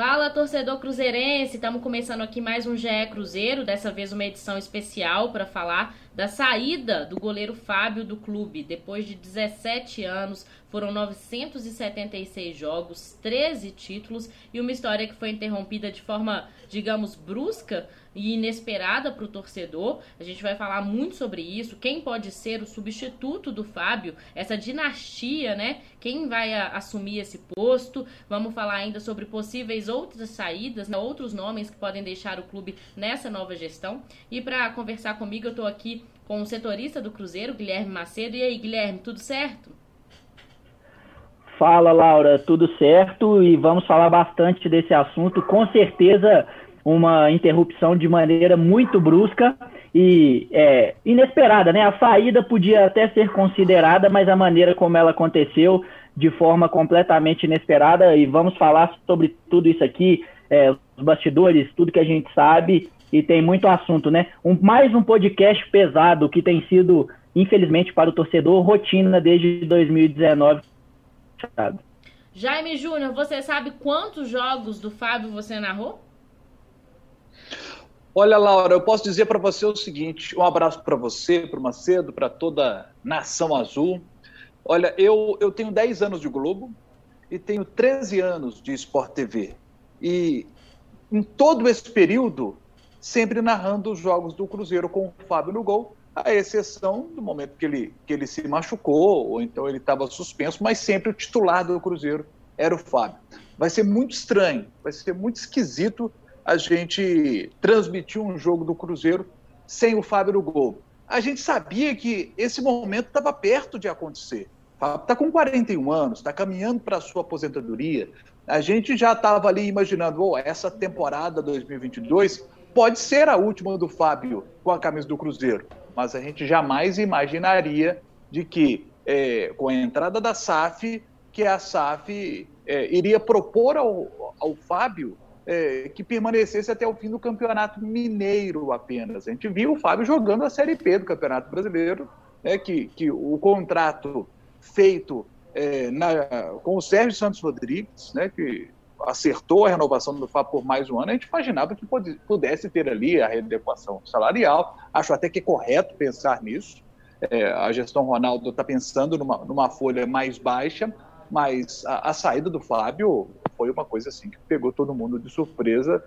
Fala, torcedor cruzeirense! Estamos começando aqui mais um GE Cruzeiro, dessa vez uma edição especial para falar da saída do goleiro Fábio do clube. Depois de 17 anos, foram 976 jogos, 13 títulos e uma história que foi interrompida de forma, digamos, brusca e inesperada para o torcedor. A gente vai falar muito sobre isso. Quem pode ser o substituto do Fábio? Essa dinastia, né? Quem vai a, assumir esse posto? Vamos falar ainda sobre possíveis outras saídas, né? outros nomes que podem deixar o clube nessa nova gestão. E para conversar comigo, eu estou aqui com o setorista do Cruzeiro, Guilherme Macedo. E aí, Guilherme, tudo certo? Fala, Laura, tudo certo? E vamos falar bastante desse assunto. Com certeza, uma interrupção de maneira muito brusca e é, inesperada, né? A saída podia até ser considerada, mas a maneira como ela aconteceu de forma completamente inesperada. E vamos falar sobre tudo isso aqui, é, os bastidores, tudo que a gente sabe. E tem muito assunto, né? Um, mais um podcast pesado que tem sido, infelizmente, para o torcedor, rotina desde 2019 Jaime Júnior, você sabe quantos jogos do Fábio você narrou? Olha, Laura, eu posso dizer para você o seguinte: um abraço para você, para o Macedo, para toda a nação azul. Olha, eu, eu tenho 10 anos de Globo e tenho 13 anos de Sport TV. E em todo esse período, sempre narrando os jogos do Cruzeiro com o Fábio no gol a exceção do momento que ele, que ele se machucou, ou então ele estava suspenso, mas sempre o titular do Cruzeiro era o Fábio. Vai ser muito estranho, vai ser muito esquisito a gente transmitir um jogo do Cruzeiro sem o Fábio no gol. A gente sabia que esse momento estava perto de acontecer. Está com 41 anos, está caminhando para a sua aposentadoria. A gente já estava ali imaginando, oh, essa temporada 2022 pode ser a última do Fábio com a camisa do Cruzeiro mas a gente jamais imaginaria de que, é, com a entrada da SAF, que a SAF é, iria propor ao, ao Fábio é, que permanecesse até o fim do Campeonato Mineiro apenas. A gente viu o Fábio jogando a Série B do Campeonato Brasileiro, né, que, que o contrato feito é, na, com o Sérgio Santos Rodrigues, né, que acertou a renovação do Fábio por mais um ano, a gente imaginava que pudesse ter ali a readequação salarial. Acho até que é correto pensar nisso. É, a gestão Ronaldo está pensando numa, numa, folha mais baixa, mas a, a, saída do Fábio foi uma coisa assim que pegou todo mundo de surpresa.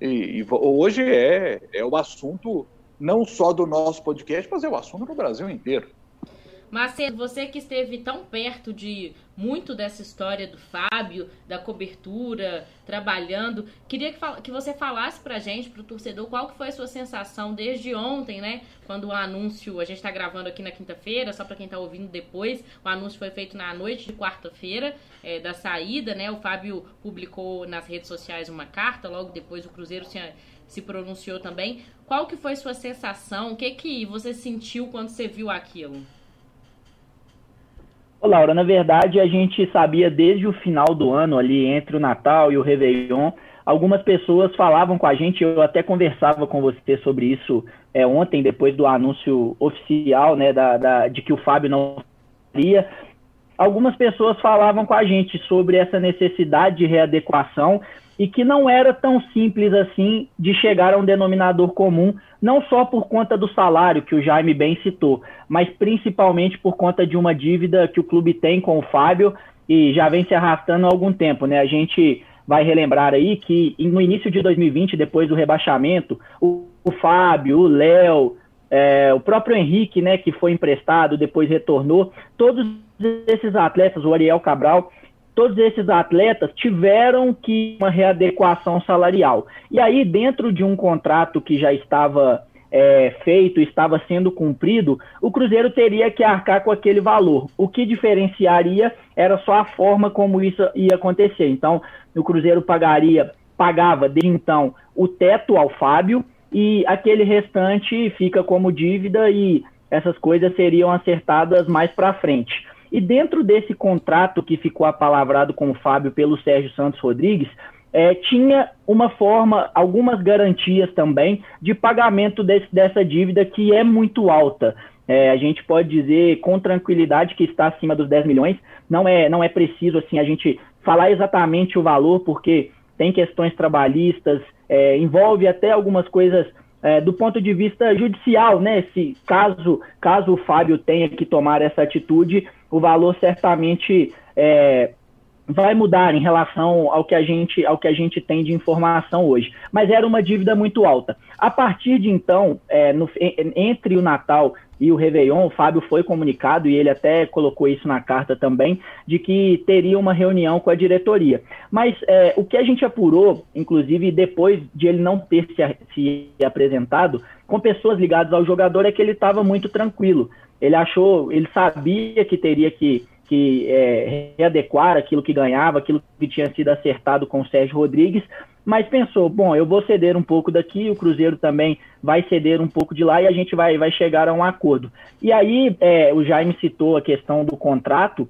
E, e hoje é, é o assunto não só do nosso podcast, mas é o assunto do Brasil inteiro. Macedo, você que esteve tão perto de muito dessa história do Fábio, da cobertura, trabalhando, queria que, que você falasse pra gente, pro torcedor, qual que foi a sua sensação desde ontem, né? Quando o anúncio, a gente tá gravando aqui na quinta-feira, só para quem tá ouvindo depois, o anúncio foi feito na noite de quarta-feira é, da saída, né? O Fábio publicou nas redes sociais uma carta, logo depois o Cruzeiro se, se pronunciou também. Qual que foi sua sensação? O que que você sentiu quando você viu aquilo? Ô, Laura, na verdade a gente sabia desde o final do ano, ali entre o Natal e o Réveillon, algumas pessoas falavam com a gente, eu até conversava com você sobre isso é, ontem, depois do anúncio oficial né, da, da, de que o Fábio não iria. Algumas pessoas falavam com a gente sobre essa necessidade de readequação e que não era tão simples assim de chegar a um denominador comum, não só por conta do salário que o Jaime bem citou, mas principalmente por conta de uma dívida que o clube tem com o Fábio e já vem se arrastando há algum tempo, né? A gente vai relembrar aí que no início de 2020, depois do rebaixamento, o, o Fábio, o Léo, é, o próprio Henrique, né, que foi emprestado, depois retornou, todos esses atletas, o Ariel Cabral, todos esses atletas tiveram que uma readequação salarial. E aí, dentro de um contrato que já estava é, feito, estava sendo cumprido, o Cruzeiro teria que arcar com aquele valor. O que diferenciaria era só a forma como isso ia acontecer. Então, o Cruzeiro pagaria, pagava desde então o teto ao Fábio e aquele restante fica como dívida e essas coisas seriam acertadas mais para frente. E dentro desse contrato que ficou apalavrado com o Fábio pelo Sérgio Santos Rodrigues, é, tinha uma forma, algumas garantias também de pagamento desse, dessa dívida que é muito alta. É, a gente pode dizer com tranquilidade que está acima dos 10 milhões. Não é, não é preciso assim a gente falar exatamente o valor, porque tem questões trabalhistas, é, envolve até algumas coisas é, do ponto de vista judicial, né? Se caso, caso o Fábio tenha que tomar essa atitude, o valor certamente é, vai mudar em relação ao que a gente ao que a gente tem de informação hoje. Mas era uma dívida muito alta. A partir de então, é, no, entre o Natal e o Réveillon, o Fábio foi comunicado, e ele até colocou isso na carta também, de que teria uma reunião com a diretoria. Mas é, o que a gente apurou, inclusive depois de ele não ter se, se apresentado, com pessoas ligadas ao jogador, é que ele estava muito tranquilo. Ele achou, ele sabia que teria que que é, readequar aquilo que ganhava, aquilo que tinha sido acertado com o Sérgio Rodrigues, mas pensou, bom, eu vou ceder um pouco daqui, o Cruzeiro também vai ceder um pouco de lá e a gente vai, vai chegar a um acordo. E aí, é, o Jaime citou a questão do contrato,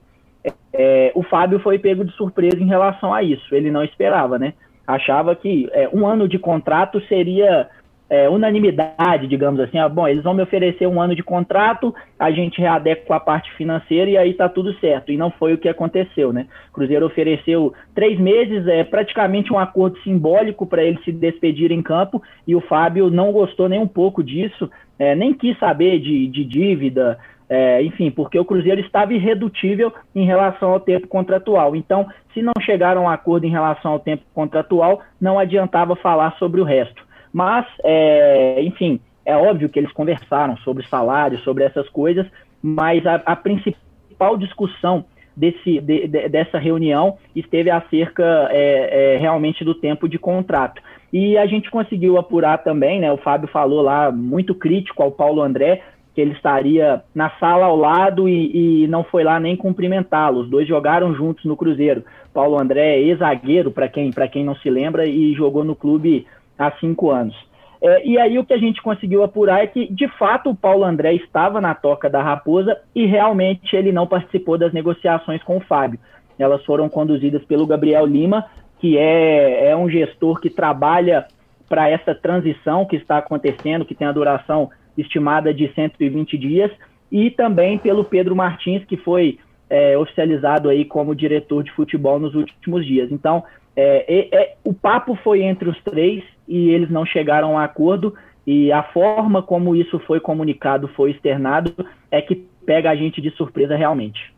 é, o Fábio foi pego de surpresa em relação a isso, ele não esperava, né? Achava que é, um ano de contrato seria é, unanimidade, digamos assim, ah, bom, eles vão me oferecer um ano de contrato, a gente readequa a parte financeira e aí tá tudo certo. E não foi o que aconteceu, né? O Cruzeiro ofereceu três meses, é praticamente um acordo simbólico para ele se despedir em campo e o Fábio não gostou nem um pouco disso, é, nem quis saber de, de dívida, é, enfim, porque o Cruzeiro estava irredutível em relação ao tempo contratual. Então, se não chegaram a um acordo em relação ao tempo contratual, não adiantava falar sobre o resto. Mas, é, enfim, é óbvio que eles conversaram sobre salário, sobre essas coisas, mas a, a principal discussão desse, de, de, dessa reunião esteve acerca é, é, realmente do tempo de contrato. E a gente conseguiu apurar também, né? O Fábio falou lá, muito crítico ao Paulo André, que ele estaria na sala ao lado e, e não foi lá nem cumprimentá-lo. Os dois jogaram juntos no Cruzeiro. Paulo André é ex-zagueiro, para quem, quem não se lembra, e jogou no clube há cinco anos. É, e aí o que a gente conseguiu apurar é que, de fato, o Paulo André estava na toca da Raposa e realmente ele não participou das negociações com o Fábio. Elas foram conduzidas pelo Gabriel Lima, que é, é um gestor que trabalha para essa transição que está acontecendo, que tem a duração estimada de 120 dias, e também pelo Pedro Martins, que foi é, oficializado aí como diretor de futebol nos últimos dias. Então, é, é, o papo foi entre os três e eles não chegaram a acordo. E a forma como isso foi comunicado, foi externado, é que pega a gente de surpresa realmente.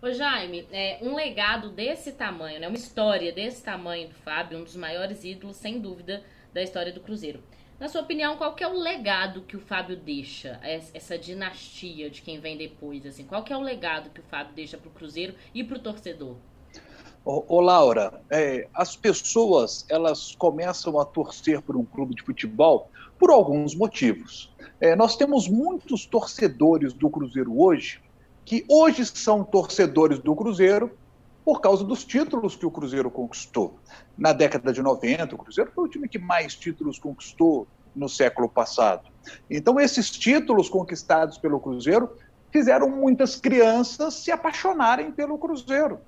Ô Jaime, é, um legado desse tamanho, né, uma história desse tamanho do Fábio, um dos maiores ídolos, sem dúvida, da história do Cruzeiro. Na sua opinião, qual que é o legado que o Fábio deixa, essa dinastia de quem vem depois? Assim, qual que é o legado que o Fábio deixa para o Cruzeiro e para o torcedor? Ô, Laura, é, as pessoas elas começam a torcer por um clube de futebol por alguns motivos. É, nós temos muitos torcedores do Cruzeiro hoje que hoje são torcedores do Cruzeiro por causa dos títulos que o Cruzeiro conquistou. Na década de 90, o Cruzeiro foi o time que mais títulos conquistou no século passado. Então, esses títulos conquistados pelo Cruzeiro fizeram muitas crianças se apaixonarem pelo Cruzeiro.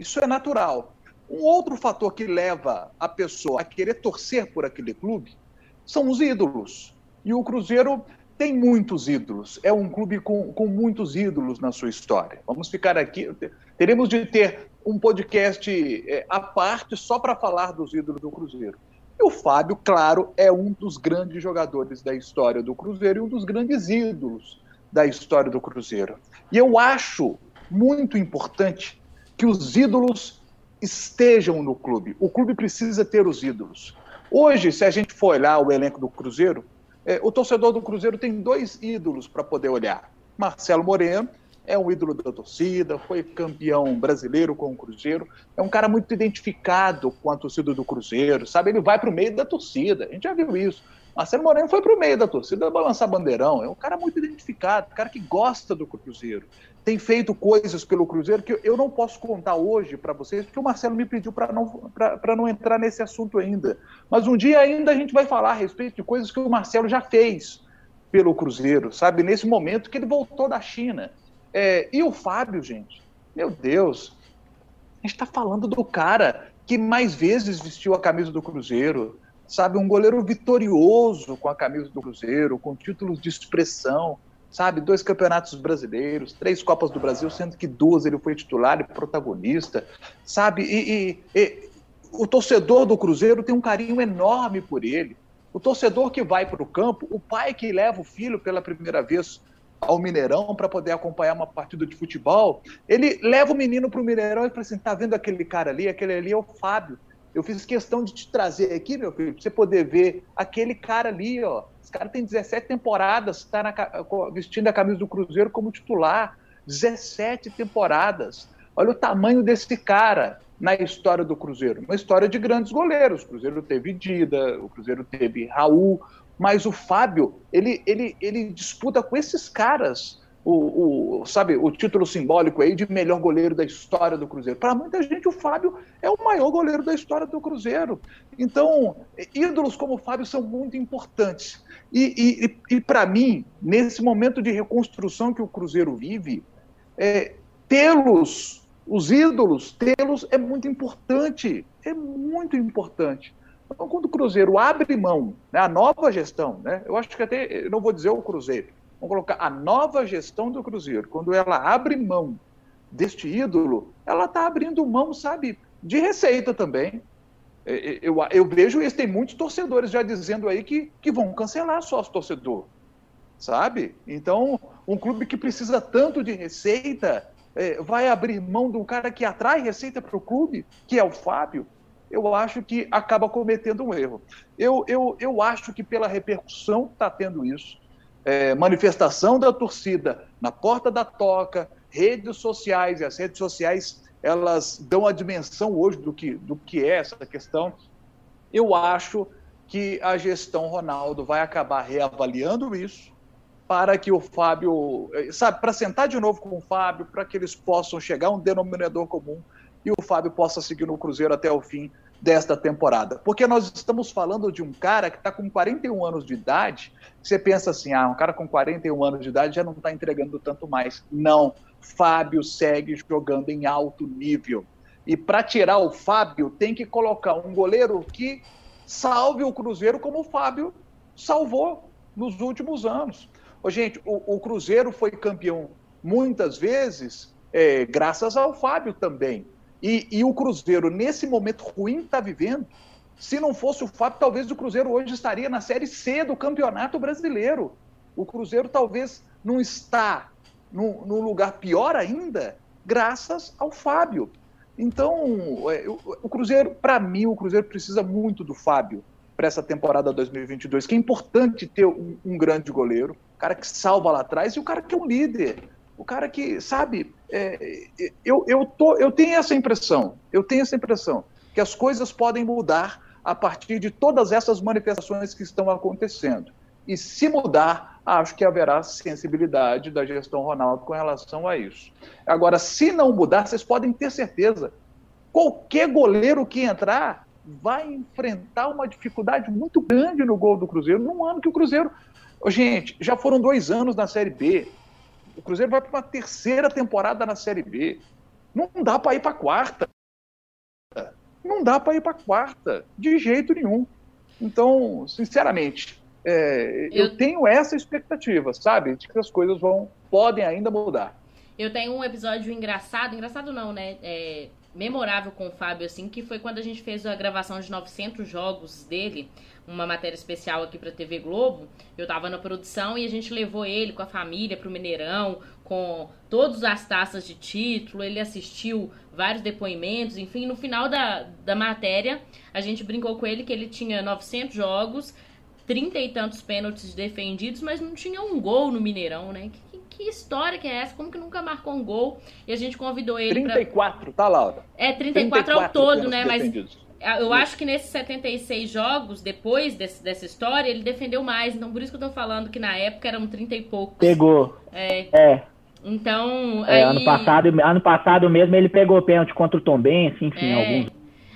Isso é natural. Um outro fator que leva a pessoa a querer torcer por aquele clube são os ídolos. E o Cruzeiro tem muitos ídolos. É um clube com, com muitos ídolos na sua história. Vamos ficar aqui. Teremos de ter um podcast é, à parte só para falar dos ídolos do Cruzeiro. E o Fábio, claro, é um dos grandes jogadores da história do Cruzeiro e um dos grandes ídolos da história do Cruzeiro. E eu acho muito importante que os ídolos estejam no clube. O clube precisa ter os ídolos. Hoje, se a gente for olhar o elenco do Cruzeiro, é, o torcedor do Cruzeiro tem dois ídolos para poder olhar. Marcelo Moreno é um ídolo da torcida, foi campeão brasileiro com o Cruzeiro, é um cara muito identificado com a torcida do Cruzeiro, sabe? Ele vai para o meio da torcida, a gente já viu isso. Marcelo Moreno foi para o meio da torcida balançar bandeirão, é um cara muito identificado, um cara que gosta do Cruzeiro tem feito coisas pelo Cruzeiro que eu não posso contar hoje para vocês, porque o Marcelo me pediu para não, não entrar nesse assunto ainda. Mas um dia ainda a gente vai falar a respeito de coisas que o Marcelo já fez pelo Cruzeiro, sabe? Nesse momento que ele voltou da China. É, e o Fábio, gente, meu Deus, a gente está falando do cara que mais vezes vestiu a camisa do Cruzeiro, sabe? Um goleiro vitorioso com a camisa do Cruzeiro, com títulos de expressão sabe? Dois campeonatos brasileiros, três Copas do Brasil, sendo que duas ele foi titular e protagonista, sabe? E, e, e o torcedor do Cruzeiro tem um carinho enorme por ele. O torcedor que vai para o campo, o pai que leva o filho pela primeira vez ao Mineirão para poder acompanhar uma partida de futebol, ele leva o menino para o Mineirão e fala assim: tá vendo aquele cara ali? Aquele ali é o Fábio. Eu fiz questão de te trazer aqui, meu filho, para você poder ver aquele cara ali, ó. Esse cara tem 17 temporadas, está vestindo a camisa do Cruzeiro como titular. 17 temporadas. Olha o tamanho desse cara na história do Cruzeiro. Uma história de grandes goleiros. O Cruzeiro teve Dida, o Cruzeiro teve Raul, mas o Fábio, ele, ele, ele disputa com esses caras o, o, sabe, o título simbólico aí de melhor goleiro da história do Cruzeiro. Para muita gente, o Fábio é o maior goleiro da história do Cruzeiro. Então, ídolos como o Fábio são muito importantes. E, e, e para mim, nesse momento de reconstrução que o Cruzeiro vive, é, tê-los, os ídolos, tê-los é muito importante. É muito importante. Então, quando o Cruzeiro abre mão, né, a nova gestão, né, eu acho que até, não vou dizer o Cruzeiro, vamos colocar a nova gestão do Cruzeiro, quando ela abre mão deste ídolo, ela está abrindo mão, sabe, de receita também. É, é, eu, eu, vejo isso, tem muitos torcedores já dizendo aí que, que vão cancelar sócio torcedor, sabe? Então, um clube que precisa tanto de receita é, vai abrir mão de um cara que atrai receita para o clube, que é o Fábio eu acho que acaba cometendo um erro. Eu, eu, eu acho que pela repercussão que está tendo isso, é, manifestação da torcida na porta da toca, redes sociais, e as redes sociais elas dão a dimensão hoje do que, do que é essa questão. Eu acho que a gestão Ronaldo vai acabar reavaliando isso para que o Fábio, é, sabe, para sentar de novo com o Fábio, para que eles possam chegar a um denominador comum e o Fábio possa seguir no Cruzeiro até o fim desta temporada. Porque nós estamos falando de um cara que está com 41 anos de idade, você pensa assim, ah, um cara com 41 anos de idade já não está entregando tanto mais. Não, Fábio segue jogando em alto nível. E para tirar o Fábio, tem que colocar um goleiro que salve o Cruzeiro como o Fábio salvou nos últimos anos. Ô, gente, o, o Cruzeiro foi campeão muitas vezes é, graças ao Fábio também. E, e o Cruzeiro, nesse momento ruim que está vivendo, se não fosse o Fábio, talvez o Cruzeiro hoje estaria na Série C do Campeonato Brasileiro. O Cruzeiro talvez não está num, num lugar pior ainda, graças ao Fábio. Então, é, o Cruzeiro, para mim, o Cruzeiro precisa muito do Fábio para essa temporada 2022, que é importante ter um, um grande goleiro, cara que salva lá atrás e o cara que é um líder o cara que, sabe, é, eu, eu, tô, eu tenho essa impressão, eu tenho essa impressão, que as coisas podem mudar a partir de todas essas manifestações que estão acontecendo. E se mudar, acho que haverá sensibilidade da gestão Ronaldo com relação a isso. Agora, se não mudar, vocês podem ter certeza, qualquer goleiro que entrar vai enfrentar uma dificuldade muito grande no gol do Cruzeiro, num ano que o Cruzeiro. Gente, já foram dois anos na Série B. O Cruzeiro vai para uma terceira temporada na Série B. Não dá para ir para a quarta. Não dá para ir para a quarta, de jeito nenhum. Então, sinceramente, é, eu... eu... tenho essa expectativa, sabe? De que as coisas vão, podem ainda mudar. Eu tenho um episódio engraçado, engraçado não, né? É, memorável com o Fábio, assim, que foi quando a gente fez a gravação de 900 jogos dele uma matéria especial aqui para TV Globo. Eu tava na produção e a gente levou ele com a família pro Mineirão, com todas as taças de título. Ele assistiu vários depoimentos, enfim, no final da, da matéria, a gente brincou com ele que ele tinha 900 jogos, 30 e tantos pênaltis defendidos, mas não tinha um gol no Mineirão, né? Que, que história que é essa? Como que nunca marcou um gol? E a gente convidou ele 34, pra... tá, Laura? É, 34, 34 ao todo, né? Mas. Eu acho que nesses 76 jogos, depois desse, dessa história, ele defendeu mais. Então, por isso que eu tô falando que na época eram 30 e poucos. Pegou. É. é. Então. É, aí... ano, passado, ano passado mesmo ele pegou pênalti contra o Tom Benz, enfim, é. alguns.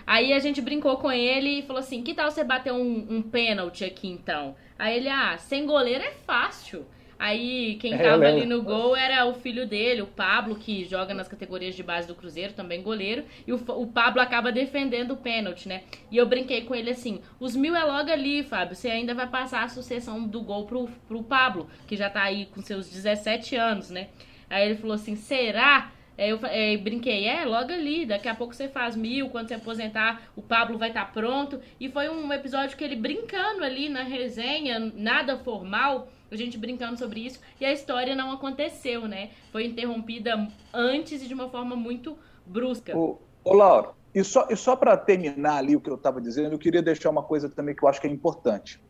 Aí a gente brincou com ele e falou assim: que tal você bater um, um pênalti aqui então? Aí ele, ah, sem goleiro é fácil. Aí quem é, tava ali no gol era o filho dele, o Pablo, que joga nas categorias de base do Cruzeiro, também goleiro. E o, o Pablo acaba defendendo o pênalti, né? E eu brinquei com ele assim: os mil é logo ali, Fábio. Você ainda vai passar a sucessão do gol pro, pro Pablo, que já tá aí com seus 17 anos, né? Aí ele falou assim: será? É, eu é, brinquei, é, logo ali, daqui a pouco você faz mil, quando você aposentar, o Pablo vai estar tá pronto. E foi um episódio que ele brincando ali na resenha, nada formal, a gente brincando sobre isso, e a história não aconteceu, né? Foi interrompida antes e de uma forma muito brusca. Ô, ô Laura, e só, e só para terminar ali o que eu estava dizendo, eu queria deixar uma coisa também que eu acho que é importante.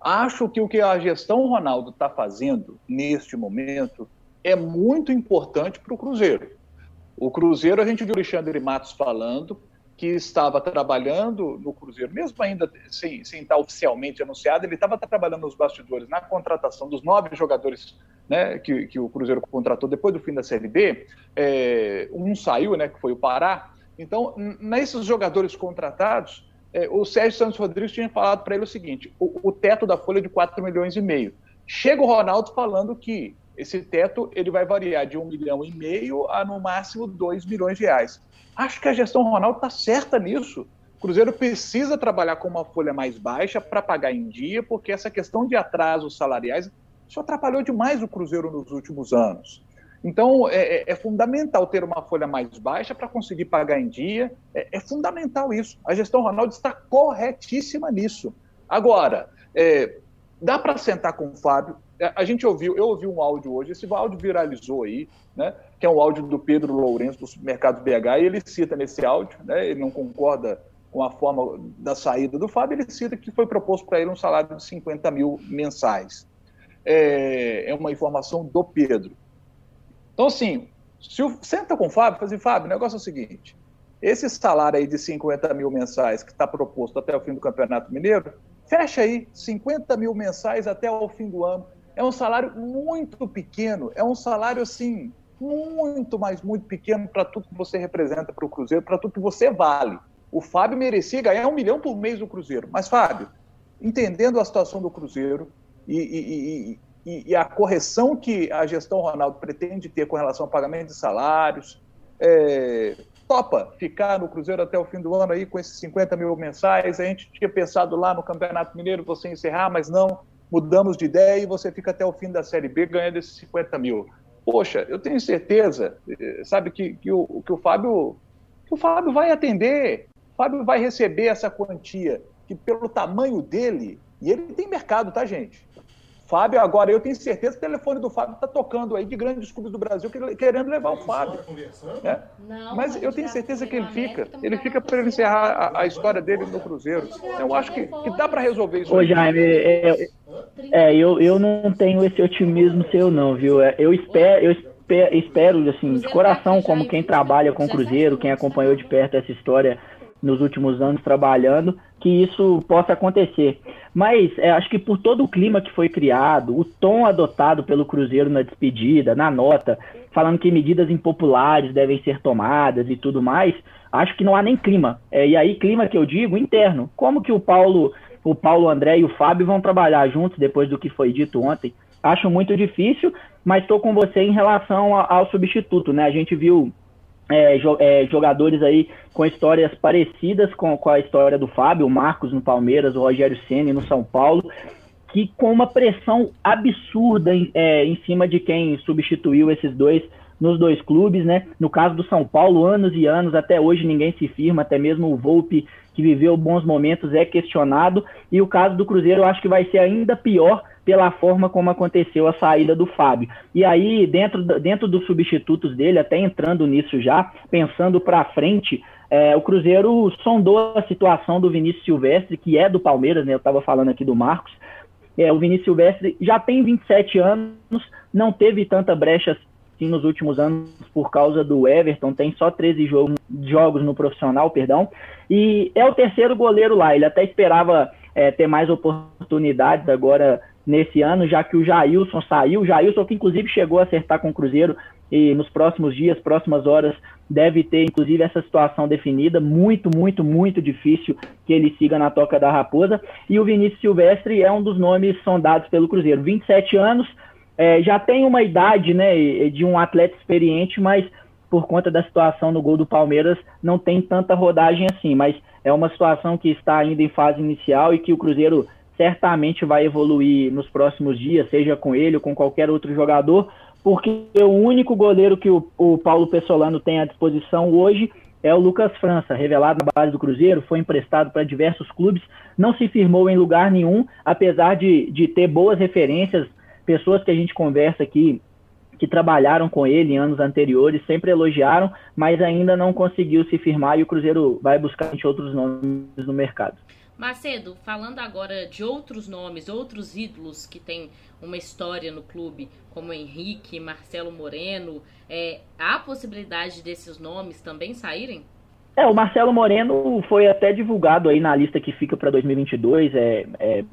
Acho que o que a gestão Ronaldo está fazendo neste momento é muito importante para o Cruzeiro. O Cruzeiro, a gente viu o Alexandre Matos falando que estava trabalhando no Cruzeiro, mesmo ainda sem, sem estar oficialmente anunciado, ele estava trabalhando nos bastidores na contratação dos nove jogadores né, que, que o Cruzeiro contratou depois do fim da Série B. É, um saiu, né, que foi o Pará. Então, nesses jogadores contratados, é, o Sérgio Santos Rodrigues tinha falado para ele o seguinte: o, o teto da folha é de 4 milhões e meio. Chega o Ronaldo falando que esse teto ele vai variar de um milhão e meio a no máximo dois milhões de reais. Acho que a gestão Ronaldo está certa nisso. O Cruzeiro precisa trabalhar com uma folha mais baixa para pagar em dia, porque essa questão de atrasos salariais só atrapalhou demais o Cruzeiro nos últimos anos. Então, é, é, é fundamental ter uma folha mais baixa para conseguir pagar em dia. É, é, fundamental isso. A gestão Ronaldo está corretíssima nisso. Agora, é, dá para sentar com o Fábio, a gente ouviu, eu ouvi um áudio hoje, esse áudio viralizou aí, né, que é um áudio do Pedro Lourenço, do Supermercado BH, e ele cita nesse áudio, né, ele não concorda com a forma da saída do Fábio, ele cita que foi proposto para ele um salário de 50 mil mensais. É, é uma informação do Pedro. Então, assim, se o, senta com o Fábio e fala assim, Fábio, o negócio é o seguinte, esse salário aí de 50 mil mensais que está proposto até o fim do Campeonato Mineiro, fecha aí 50 mil mensais até o fim do ano é um salário muito pequeno, é um salário assim, muito, mas muito pequeno para tudo que você representa para o Cruzeiro, para tudo que você vale. O Fábio merecia ganhar um milhão por mês do Cruzeiro. Mas, Fábio, entendendo a situação do Cruzeiro e, e, e, e a correção que a gestão Ronaldo pretende ter com relação ao pagamento de salários, é, topa ficar no Cruzeiro até o fim do ano aí com esses 50 mil mensais. A gente tinha pensado lá no Campeonato Mineiro você encerrar, mas não mudamos de ideia e você fica até o fim da Série B ganhando esses 50 mil. Poxa, eu tenho certeza, eh, sabe, que, que, o, que o Fábio que o Fábio vai atender, o Fábio vai receber essa quantia, que pelo tamanho dele, e ele tem mercado, tá, gente? Fábio, agora eu tenho certeza que o telefone do Fábio está tocando aí de grandes clubes do Brasil querendo levar o Fábio. Né? Não, Mas eu tenho certeza que ele fica. Ele fica para ele encerrar a, a, história dele no Cruzeiro. Eu acho que, que dá para resolver isso. Ô, Jaime, é, é, eu, eu não tenho esse otimismo seu, não, viu? É, eu espero. Eu espero, espero assim, de coração, como quem trabalha com o Cruzeiro, quem acompanhou de perto essa história nos últimos anos trabalhando, que isso possa acontecer. Mas é, acho que por todo o clima que foi criado, o tom adotado pelo Cruzeiro na despedida, na nota, falando que medidas impopulares devem ser tomadas e tudo mais, acho que não há nem clima. É, e aí, clima que eu digo, interno. Como que o Paulo, o Paulo André e o Fábio vão trabalhar juntos depois do que foi dito ontem? Acho muito difícil, mas estou com você em relação ao substituto, né? A gente viu é, é, jogadores aí com histórias parecidas com, com, a história do Fábio, o Marcos no Palmeiras, o Rogério Ceni no São Paulo, que com uma pressão absurda em, é, em cima de quem substituiu esses dois nos dois clubes, né? No caso do São Paulo, anos e anos, até hoje ninguém se firma, até mesmo o Volpe, que viveu bons momentos, é questionado, e o caso do Cruzeiro eu acho que vai ser ainda pior, pela forma como aconteceu a saída do Fábio. E aí, dentro, dentro dos substitutos dele, até entrando nisso já, pensando para frente, é, o Cruzeiro sondou a situação do Vinícius Silvestre, que é do Palmeiras, né? Eu estava falando aqui do Marcos. É, o Vinícius Silvestre já tem 27 anos, não teve tanta brecha assim nos últimos anos por causa do Everton, tem só 13 jogos, jogos no profissional, perdão, e é o terceiro goleiro lá. Ele até esperava é, ter mais oportunidades agora nesse ano, já que o Jailson saiu. O Jailson, que inclusive chegou a acertar com o Cruzeiro e nos próximos dias, próximas horas, deve ter inclusive essa situação definida. Muito, muito, muito difícil que ele siga na toca da Raposa. E o Vinícius Silvestre é um dos nomes sondados pelo Cruzeiro. 27 anos, é, já tem uma idade né, de um atleta experiente, mas por conta da situação no gol do Palmeiras, não tem tanta rodagem assim. Mas é uma situação que está ainda em fase inicial e que o Cruzeiro certamente vai evoluir nos próximos dias, seja com ele ou com qualquer outro jogador, porque o único goleiro que o, o Paulo Pessolano tem à disposição hoje é o Lucas França, revelado na base do Cruzeiro, foi emprestado para diversos clubes, não se firmou em lugar nenhum, apesar de, de ter boas referências, pessoas que a gente conversa aqui que trabalharam com ele em anos anteriores sempre elogiaram, mas ainda não conseguiu se firmar e o Cruzeiro vai buscar outros nomes no mercado. Macedo, falando agora de outros nomes, outros ídolos que têm uma história no clube, como Henrique, Marcelo Moreno, é, há possibilidade desses nomes também saírem? É, o Marcelo Moreno foi até divulgado aí na lista que fica para 2022. É, é,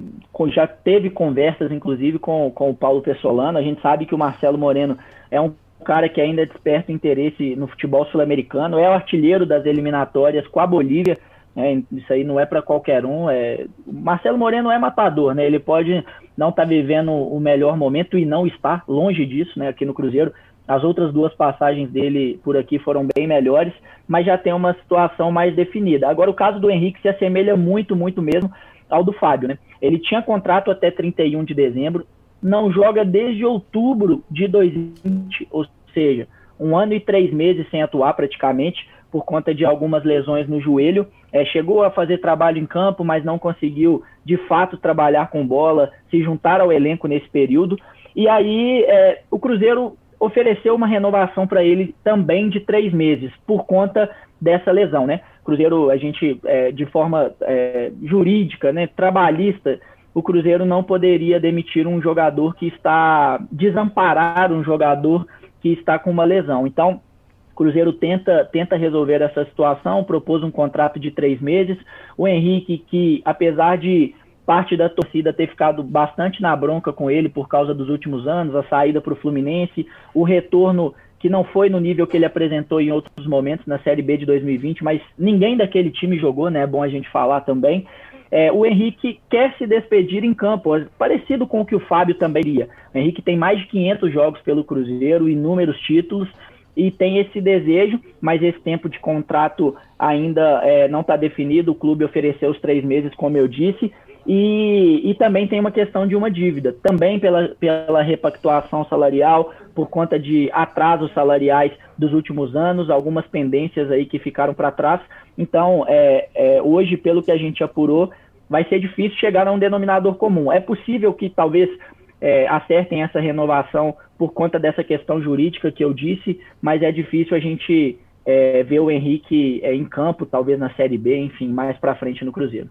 já teve conversas, inclusive, com, com o Paulo Pessolano. A gente sabe que o Marcelo Moreno é um cara que ainda desperta interesse no futebol sul-americano. É o artilheiro das eliminatórias com a Bolívia. É, isso aí não é para qualquer um. É... O Marcelo Moreno é matador, né? Ele pode não estar tá vivendo o melhor momento e não estar longe disso, né? Aqui no Cruzeiro as outras duas passagens dele por aqui foram bem melhores, mas já tem uma situação mais definida. Agora, o caso do Henrique se assemelha muito, muito mesmo ao do Fábio. Né? Ele tinha contrato até 31 de dezembro, não joga desde outubro de 2020, ou seja, um ano e três meses sem atuar praticamente, por conta de algumas lesões no joelho. É, chegou a fazer trabalho em campo, mas não conseguiu de fato trabalhar com bola, se juntar ao elenco nesse período. E aí é, o Cruzeiro ofereceu uma renovação para ele também de três meses, por conta dessa lesão, né? Cruzeiro, a gente, é, de forma é, jurídica, né, trabalhista, o Cruzeiro não poderia demitir um jogador que está, desamparar um jogador que está com uma lesão. Então, Cruzeiro tenta, tenta resolver essa situação, propôs um contrato de três meses. O Henrique, que apesar de parte da torcida ter ficado bastante na bronca com ele por causa dos últimos anos, a saída para o Fluminense, o retorno que não foi no nível que ele apresentou em outros momentos na Série B de 2020, mas ninguém daquele time jogou, né? É bom a gente falar também. É, o Henrique quer se despedir em campo, parecido com o que o Fábio também iria. O Henrique tem mais de 500 jogos pelo Cruzeiro, inúmeros títulos, e tem esse desejo, mas esse tempo de contrato ainda é, não está definido. O clube ofereceu os três meses, como eu disse, e, e também tem uma questão de uma dívida, também pela, pela repactuação salarial, por conta de atrasos salariais dos últimos anos, algumas pendências aí que ficaram para trás. Então, é, é, hoje, pelo que a gente apurou, vai ser difícil chegar a um denominador comum. É possível que talvez é, acertem essa renovação por conta dessa questão jurídica que eu disse, mas é difícil a gente é, ver o Henrique é, em campo, talvez na Série B, enfim, mais para frente no Cruzeiro.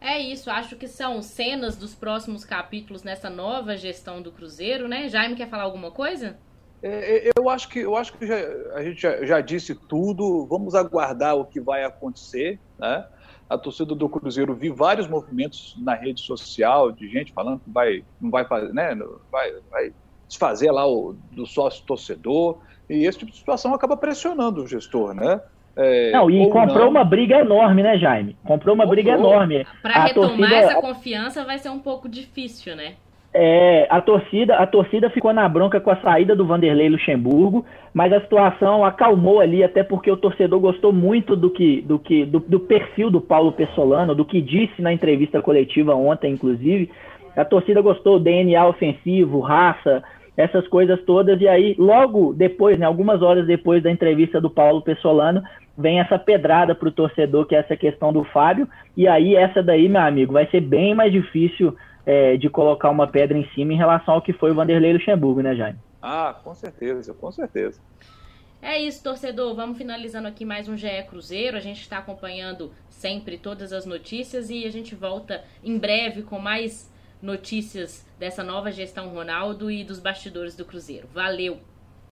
É isso, acho que são cenas dos próximos capítulos nessa nova gestão do Cruzeiro, né? Jaime quer falar alguma coisa? É, é eu acho que, eu acho que já, a gente já, já, disse tudo, vamos aguardar o que vai acontecer, né? A torcida do Cruzeiro viu vários movimentos na rede social de gente falando que vai, não vai fazer, né? Vai, vai desfazer lá o, do sócio torcedor, e esse tipo de situação acaba pressionando o gestor, né? É, não, e comprou não. uma briga enorme, né, Jaime? Comprou uma comprou. briga enorme. Para retomar torcida... essa confiança vai ser um pouco difícil, né? É, a torcida, a torcida ficou na bronca com a saída do Vanderlei Luxemburgo, mas a situação acalmou ali, até porque o torcedor gostou muito do que, do que, do, do perfil do Paulo Pessolano, do que disse na entrevista coletiva ontem, inclusive. A torcida gostou, DNA ofensivo, raça, essas coisas todas, e aí, logo depois, né, algumas horas depois da entrevista do Paulo Pessolano, vem essa pedrada para o torcedor, que é essa questão do Fábio, e aí essa daí, meu amigo, vai ser bem mais difícil é, de colocar uma pedra em cima em relação ao que foi o Vanderlei Luxemburgo, né, Jaime? Ah, com certeza, com certeza. É isso, torcedor. Vamos finalizando aqui mais um GE Cruzeiro. A gente está acompanhando sempre todas as notícias e a gente volta em breve com mais notícias dessa nova gestão Ronaldo e dos bastidores do Cruzeiro. Valeu!